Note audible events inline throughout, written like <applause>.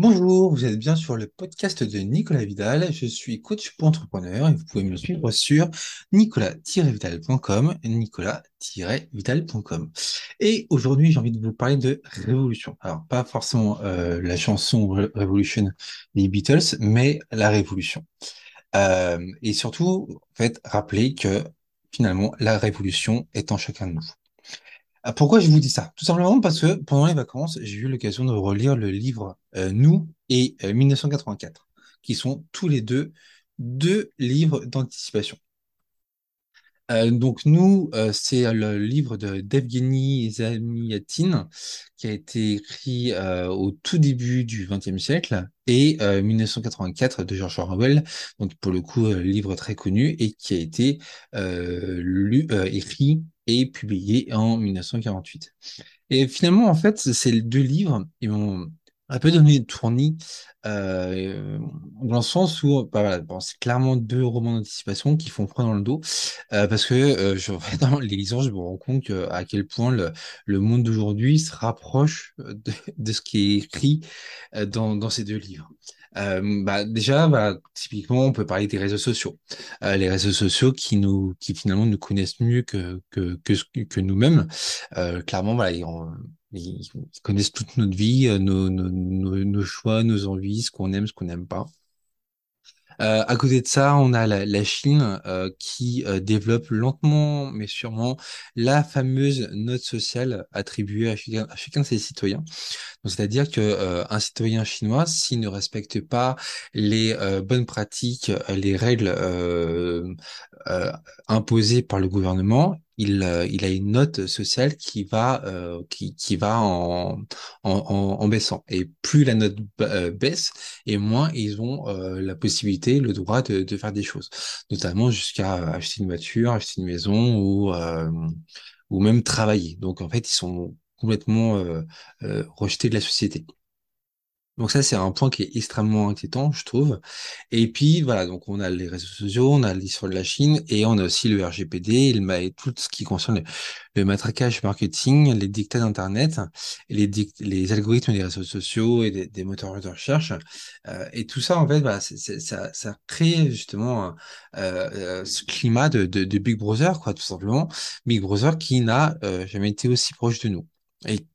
Bonjour, vous êtes bien sur le podcast de Nicolas Vidal. Je suis coach pour entrepreneurs et vous pouvez me suivre sur nicolas-vidal.com, nicolas-vidal.com. Et aujourd'hui, j'ai envie de vous parler de révolution. Alors, pas forcément euh, la chanson Revolution des Beatles, mais la révolution. Euh, et surtout, en fait, rappeler que finalement, la révolution est en chacun de nous. Ah, pourquoi je vous dis ça? Tout simplement parce que pendant les vacances, j'ai eu l'occasion de relire le livre euh, Nous et 1984, euh, qui sont tous les deux deux livres d'anticipation. Euh, donc nous, c'est le livre de d'Evgeny Zamyatin qui a été écrit au tout début du XXe siècle et 1984 de George Orwell, donc pour le coup livre très connu et qui a été lu, écrit et publié en 1948. Et finalement, en fait, ces deux livres, ils m'ont un peu donné de tournis, euh, dans le sens où, bah, voilà, bon, c'est clairement deux romans d'anticipation qui font froid dans le dos, euh, parce que euh, je, <laughs> dans les lisations, je me rends compte à quel point le, monde d'aujourd'hui se rapproche de, ce qui est écrit euh, dans ces deux livres. Euh, bah, déjà, bah, typiquement, on peut parler des réseaux sociaux. Euh, les réseaux sociaux qui nous, qui finalement nous connaissent mieux que que que, nous-mêmes. Euh, clairement, voilà, ils, ils, connaissent toute notre vie, euh, nos, nos, nos, nos choix, nos envies, ce qu'on aime, ce qu'on n'aime pas. Euh, à côté de ça, on a la, Chine euh, qui euh, développe lentement mais sûrement la fameuse note sociale attribuée à chacun, à chacun de ses citoyens. C'est-à-dire que euh, un citoyen chinois, s'il ne respecte pas les bonnes pratiques, les règles imposées par le gouvernement, il, il a une note sociale qui va qui, qui va en, en, baissant. Et plus la note baisse, et moins ils ont la possibilité, le droit de, de faire des choses, notamment jusqu'à acheter une voiture, acheter une maison ou ou même travailler. Donc en fait, ils sont complètement euh, euh, rejeté de la société. Donc ça, c'est un point qui est extrêmement inquiétant, je trouve. Et puis, voilà, donc on a les réseaux sociaux, on a l'histoire de la Chine, et on a aussi le RGPD, tout ce qui concerne le, matraquage marketing, les dictats d'Internet, et les, les algorithmes des réseaux sociaux et des, moteurs de recherche. Euh, et tout ça, en fait, bah, ça, ça crée justement euh, ce climat de, de, de, Big Brother, quoi, tout simplement. Big Brother qui n'a euh, jamais été aussi proche de nous et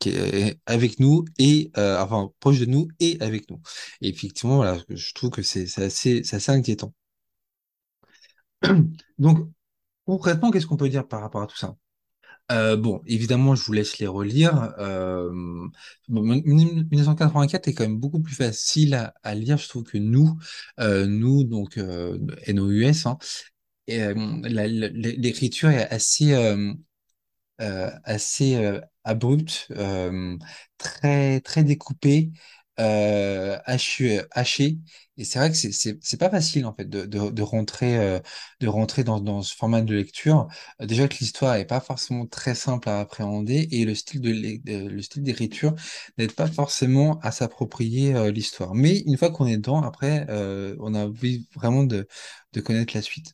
avec nous et euh, enfin proche de nous et avec nous. Et effectivement, voilà, je trouve que c'est assez, assez inquiétant. <clears throat> Donc, concrètement, qu'est-ce qu'on peut dire par rapport à tout ça? Euh, bon, évidemment, je vous laisse les relire. Euh, 1984 est quand même beaucoup plus facile à, lire, je trouve, que nous, euh, nous, donc NOUS, hein, l'écriture est assez, assez euh, abrupte, euh, très très découpée, euh, haché. Et c'est vrai que c'est pas facile en fait de de, rentrer euh, de rentrer dans dans ce format de lecture. Euh, déjà que l'histoire est pas forcément très simple à appréhender et le style d'écriture n'aide pas forcément à s'approprier euh, l'histoire. Mais une fois qu'on est dedans, après, euh, on a envie vraiment de de connaître la suite.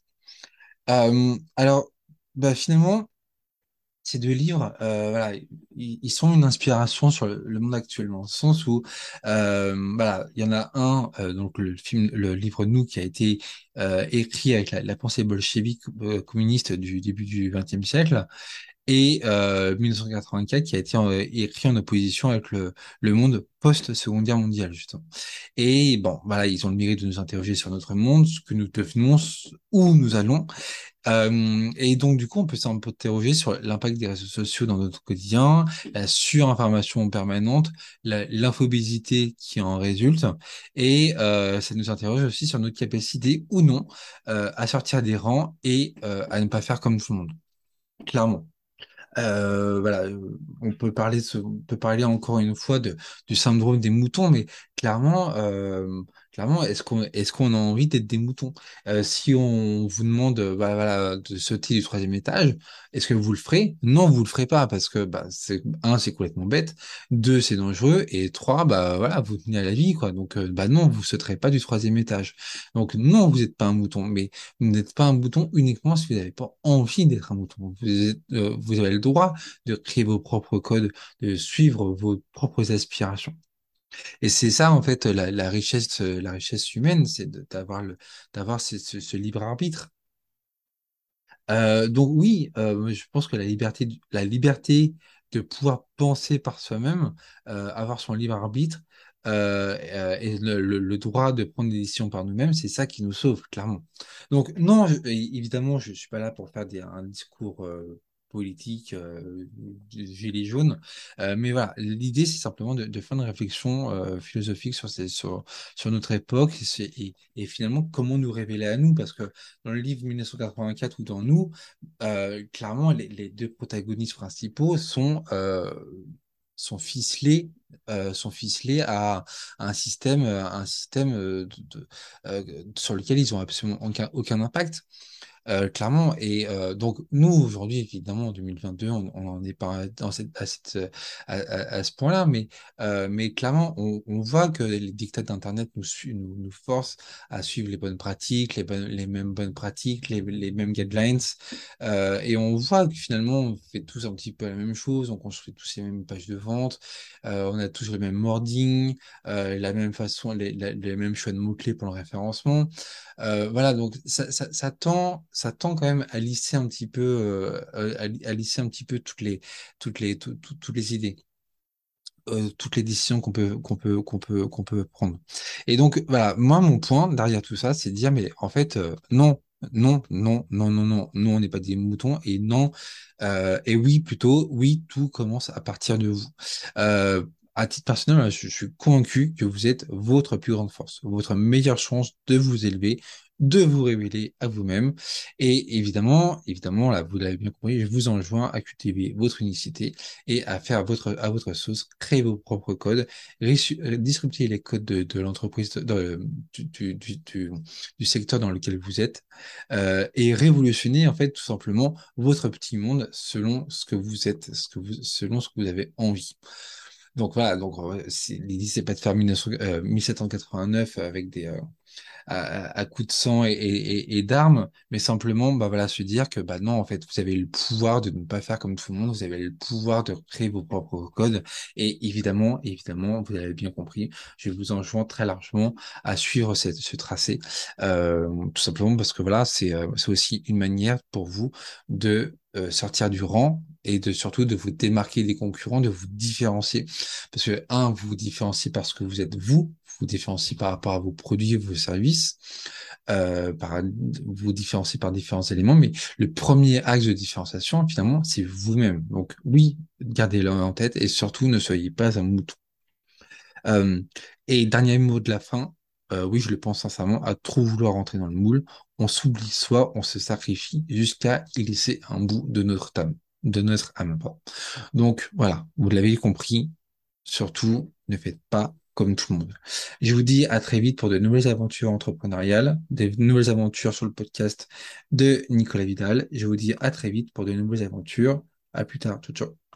Euh, alors, bah finalement. Ces deux livres, euh, voilà, ils, sont une inspiration sur le, monde actuel, dans le sens où, euh, voilà, il y en a un, euh, donc le film, le livre Nous, qui a été écrit avec la, la pensée bolchevique communiste du début du XXe siècle, et euh, 1984 qui a été euh, écrit en opposition avec le, le monde post-Seconde Guerre mondiale, justement. Et bon, voilà, ils ont le mérite de nous interroger sur notre monde, ce que nous devenons, où nous allons. Euh, et donc, du coup, on peut s'interroger sur l'impact des réseaux sociaux dans notre quotidien, la surinformation permanente, l'infobésité qui en résulte, et euh, ça nous interroge aussi sur notre capacité ou non euh, à sortir des rangs et euh, à ne pas faire comme tout le monde, clairement. Euh, voilà, euh, on peut parler, on peut parler encore une fois du syndrome des moutons, mais clairement, euh, clairement, est-ce qu'on, a envie d'être des moutons? Euh, si on vous demande, euh, bah, de sauter du troisième étage, est-ce que vous le ferez? Non, vous le ferez pas parce que, bah, c'est, un, c'est complètement bête, deux, c'est dangereux, et trois, bah, voilà, vous tenez à la vie. Donc, bah, non, vous sauterez pas du troisième étage. Donc, non, vous n'êtes pas un mouton, mais vous n'êtes pas un mouton uniquement si vous n'avez pas envie d'être un mouton. Vous avez le droit de créer vos propres codes, de suivre vos propres aspirations. Et c'est ça, en fait, la, richesse, euh, la richesse humaine, c'est d'avoir ce, ce- libre arbitre. Euh, donc oui, euh, je pense que la liberté, la liberté de pouvoir penser par soi-même, avoir son libre arbitre, et le, droit de prendre des décisions par nous-mêmes, c'est ça qui nous sauve, clairement. Donc non, évidemment, je suis pas là pour faire un discours politique, euh, du gilet jaune, euh, mais voilà, l'idée c'est simplement de, faire une réflexion euh, philosophique sur, notre époque et, finalement comment nous révéler à nous, parce que dans le livre 1984 ou dans nous, clairement, les, deux protagonistes principaux sont, ficelés, sont ficelés à, un système, un système sur lequel ils ont absolument aucun impact. Euh, clairement. Et euh, donc, nous, aujourd'hui, évidemment, en 2022, on on n'en est pas dans cette, à, cette, à, à- ce point-là, mais, euh, mais clairement, on, on voit que les dictats d'Internet nous, nous, nous forcent à suivre les bonnes pratiques, les, bonnes, les mêmes bonnes pratiques, les, les mêmes guidelines. Euh, et on voit que finalement, on fait tous un petit peu la même chose, on construit tous les mêmes pages de vente, euh, on a tous le même wording, euh, la même façon, les, les mêmes choix de mots-clés pour le référencement. Euh, voilà, donc ça, ça, ça tend, ça tend quand même à lisser un petit peu, euh, à, à lisser un petit peu toutes les, toutes les, tout- tout- toutes les idées, euh, toutes les décisions qu'on peut, qu'on peut, qu'on peut, qu'on peut prendre. Et donc voilà, moi mon point derrière tout ça, c'est de dire mais en fait euh, non. Non, non, non, non, non, non, on n'est pas des moutons et non, euh, et oui, plutôt, oui, tout commence à partir de vous. Euh, à titre personnel, je suis convaincu que vous êtes votre plus grande force, votre meilleure chance de vous élever, de vous révéler à vous-même. Et évidemment, évidemment, là, vous l'avez bien compris, je vous enjoins à cultiver votre unicité et à faire votre, à votre sauce, créer vos propres codes, euh, disrupter les codes de, l'entreprise, du, secteur dans lequel vous êtes, euh, et révolutionner, en fait, tout simplement votre petit monde selon ce que vous êtes, selon ce que vous avez envie. Donc voilà, donc euh, l'idée c'est pas de faire 1900 euh, 1789 avec des, euh, à, à coups de sang et, et, et d'armes, mais simplement, bah voilà, se dire que bah non, en fait, vous avez le pouvoir de ne pas faire comme tout le monde, vous avez le pouvoir de créer vos propres codes, et évidemment, évidemment, vous avez bien compris, je vous enjoins très largement à suivre ce tracé, euh, tout simplement parce que voilà, c'est euh, c'est aussi une manière pour vous de euh, sortir du rang et de surtout de vous démarquer des concurrents, de vous différencier. Parce que, un, vous vous différenciez parce que vous êtes vous, vous différenciez par rapport à vos produits, vos services, euh, par, vous vous différenciez par différents éléments, mais le premier axe de différenciation, finalement, c'est vous-même. Donc oui, gardez-le en tête et surtout ne soyez pas un mouton. Euh, et dernier mot de la fin, euh, oui, je le pense sincèrement, à trop vouloir rentrer dans le moule, on s'oublie soi, on se sacrifie jusqu'à y laisser un bout de notre âme, de notre âme. Donc voilà, vous l'avez compris, surtout ne faites pas comme tout le monde. Je vous dis à très vite pour de nouvelles aventures entrepreneuriales, des nouvelles aventures sur le podcast de Nicolas Vidal. Je vous dis à très vite pour de nouvelles aventures. À plus tard. Ciao, ciao.